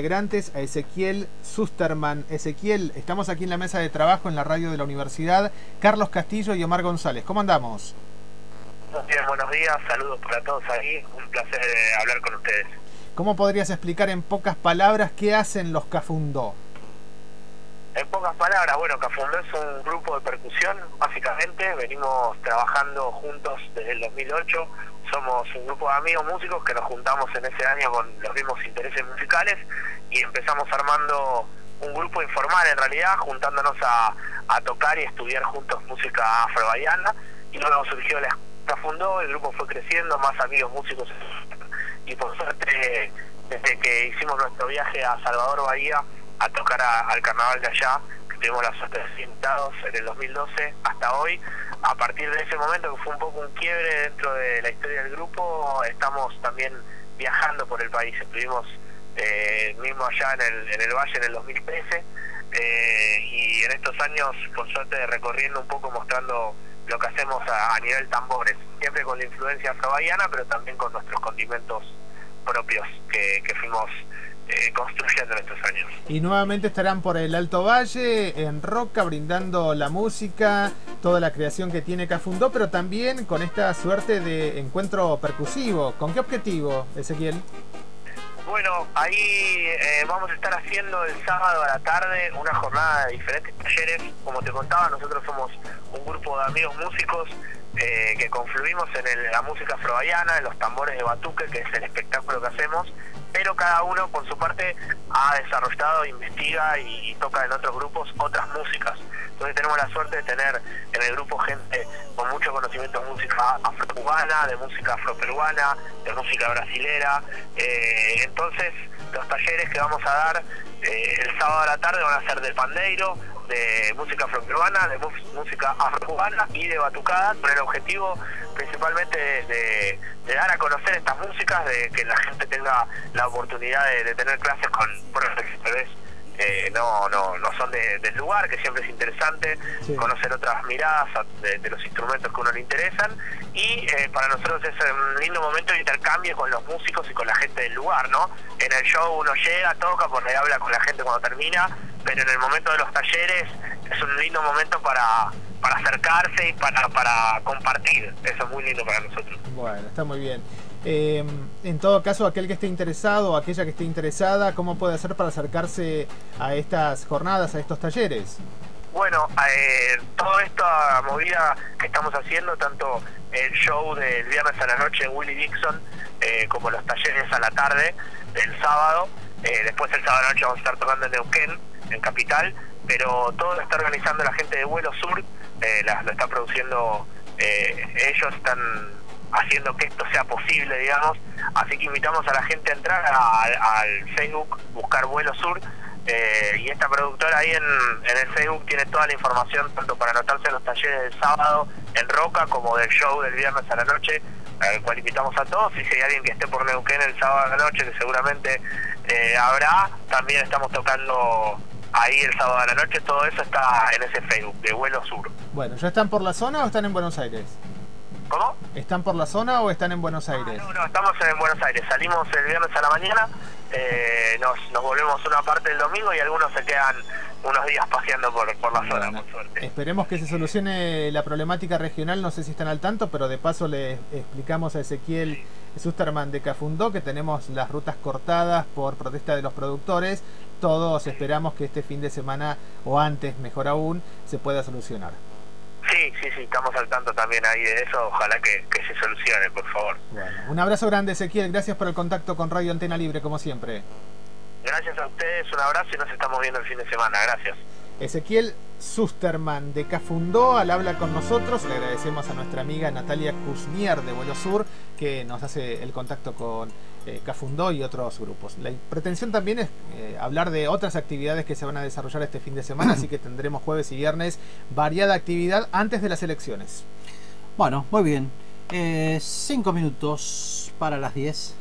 integrantes a Ezequiel Susterman. Ezequiel, estamos aquí en la mesa de trabajo en la radio de la universidad. Carlos Castillo y Omar González, ¿cómo andamos? Bien, buenos días, saludos para todos ahí, un placer eh, hablar con ustedes. ¿Cómo podrías explicar en pocas palabras qué hacen los Cafundó? En pocas palabras, bueno, Cafundó es un grupo de percusión, básicamente, venimos trabajando juntos desde el 2008 somos un grupo de amigos músicos que nos juntamos en ese año con los mismos intereses musicales y empezamos armando un grupo informal en realidad, juntándonos a, tocar y estudiar juntos música afro-baiana. Y luego surgió la fundó, el grupo fue creciendo, más amigos músicos. Y por suerte desde que hicimos nuestro viaje a Salvador Bahía a tocar al carnaval de allá, que tuvimos la suerte de invitados en el 2012 hasta hoy, a partir de ese momento, que fue un poco un quiebre dentro de la historia del grupo, estamos también viajando por el país. Estuvimos eh, mismo allá en el, en el Valle en el 2013 eh, y en estos años, por suerte, recorriendo un poco, mostrando lo que hacemos a, nivel tambores, siempre con la influencia afrobahiana, pero también con nuestros condimentos propios que, que fuimos eh, construyendo en estos años. Y nuevamente estarán por el Alto Valle, en Roca, brindando la música, toda la creación que tiene Cafundó, pero también con esta suerte de encuentro percusivo. ¿Con qué objetivo, Ezequiel? Bueno, ahí eh, vamos a estar haciendo el sábado a la tarde una jornada de diferentes talleres. Como te contaba, nosotros somos un grupo de amigos músicos eh, que confluimos en la música afrobayana, en los tambores de batuque, que es el espectáculo que hacemos, pero cada uno por su parte ha desarrollado, investiga y, toca en otros grupos otras músicas. Entonces tenemos la suerte de tener en el grupo gente con mucho conocimiento de música afro-cubana, de música afro-peruana, de música brasilera. Eh, entonces los talleres que vamos a dar eh, el sábado a la tarde van a ser de pandeiro, de música afro-peruana, de música afro-cubana y de batucada, con el objetivo principalmente de, dar a conocer estas músicas, de que la gente tenga la oportunidad de, tener clases con profesores eh, no, no, no son del lugar, que siempre es interesante conocer otras miradas de, los instrumentos que a uno le interesan y eh, para nosotros es un lindo momento de intercambio con los músicos y con la gente del lugar, ¿no? En el show uno llega, toca, porque habla con la gente cuando termina, pero en el momento de los talleres es un lindo momento para, para acercarse y para, para compartir. Eso es muy lindo para nosotros. Bueno, está muy bien. Eh, en todo caso, aquel que esté interesado o aquella que esté interesada, ¿cómo puede hacer para acercarse a estas jornadas, a estos talleres? Bueno, eh, toda esta movida que estamos haciendo, tanto el show del viernes a la noche en Willie Dixon, eh, como los talleres a la tarde del sábado, eh, después el sábado a la noche vamos a estar tocando en Neuquén, en Capital, pero todo lo está organizando la gente de Vuelo Sur, eh, lo está produciendo ellos, están haciendo que esto sea posible, digamos, así que invitamos a la gente a entrar al Facebook, buscar Vuelo Sur, y esta productora ahí en, en, el Facebook tiene toda la información, tanto para anotarse en los talleres del sábado en Roca como del show del viernes a la noche, al cual invitamos a todos. Y si hay alguien que esté por Neuquén el sábado a la noche, que seguramente eh, habrá, también estamos tocando ahí el sábado a la noche. Todo eso está en ese Facebook de Vuelo Sur. Bueno, ¿ya están por la zona o están en Buenos Aires? ¿Cómo? ¿Están por la zona o están en Buenos Aires? no, no, estamos en Buenos Aires. Salimos el viernes a la mañana, eh, nos, nos volvemos una parte el domingo y algunos se quedan unos días paseando por, por la zona, por suerte. Esperemos que se solucione la problemática regional, no sé si están al tanto, pero de paso le explicamos a Ezequiel Susterman de Cafundó que tenemos las rutas cortadas por protesta de los productores. Todos esperamos que este fin de semana, o antes, mejor aún, se pueda solucionar. Sí, sí, sí, estamos al tanto también ahí de eso. Ojalá que, que se solucione, por favor. Bueno, un abrazo grande, Ezequiel. Gracias por el contacto con Radio Antena Libre, como siempre. Gracias a ustedes, un abrazo y nos estamos viendo el fin de semana. Gracias. Ezequiel Susterman de Cafundó al habla con nosotros. Le agradecemos a nuestra amiga Natalia Kuznier de Vuelo Sur que nos hace el contacto con eh, Cafundó y otros grupos. La pretensión también es eh, hablar de otras actividades que se van a desarrollar este fin de semana, así que tendremos jueves y viernes variada actividad antes de las elecciones. Bueno, muy bien. Eh, cinco minutos para las 10.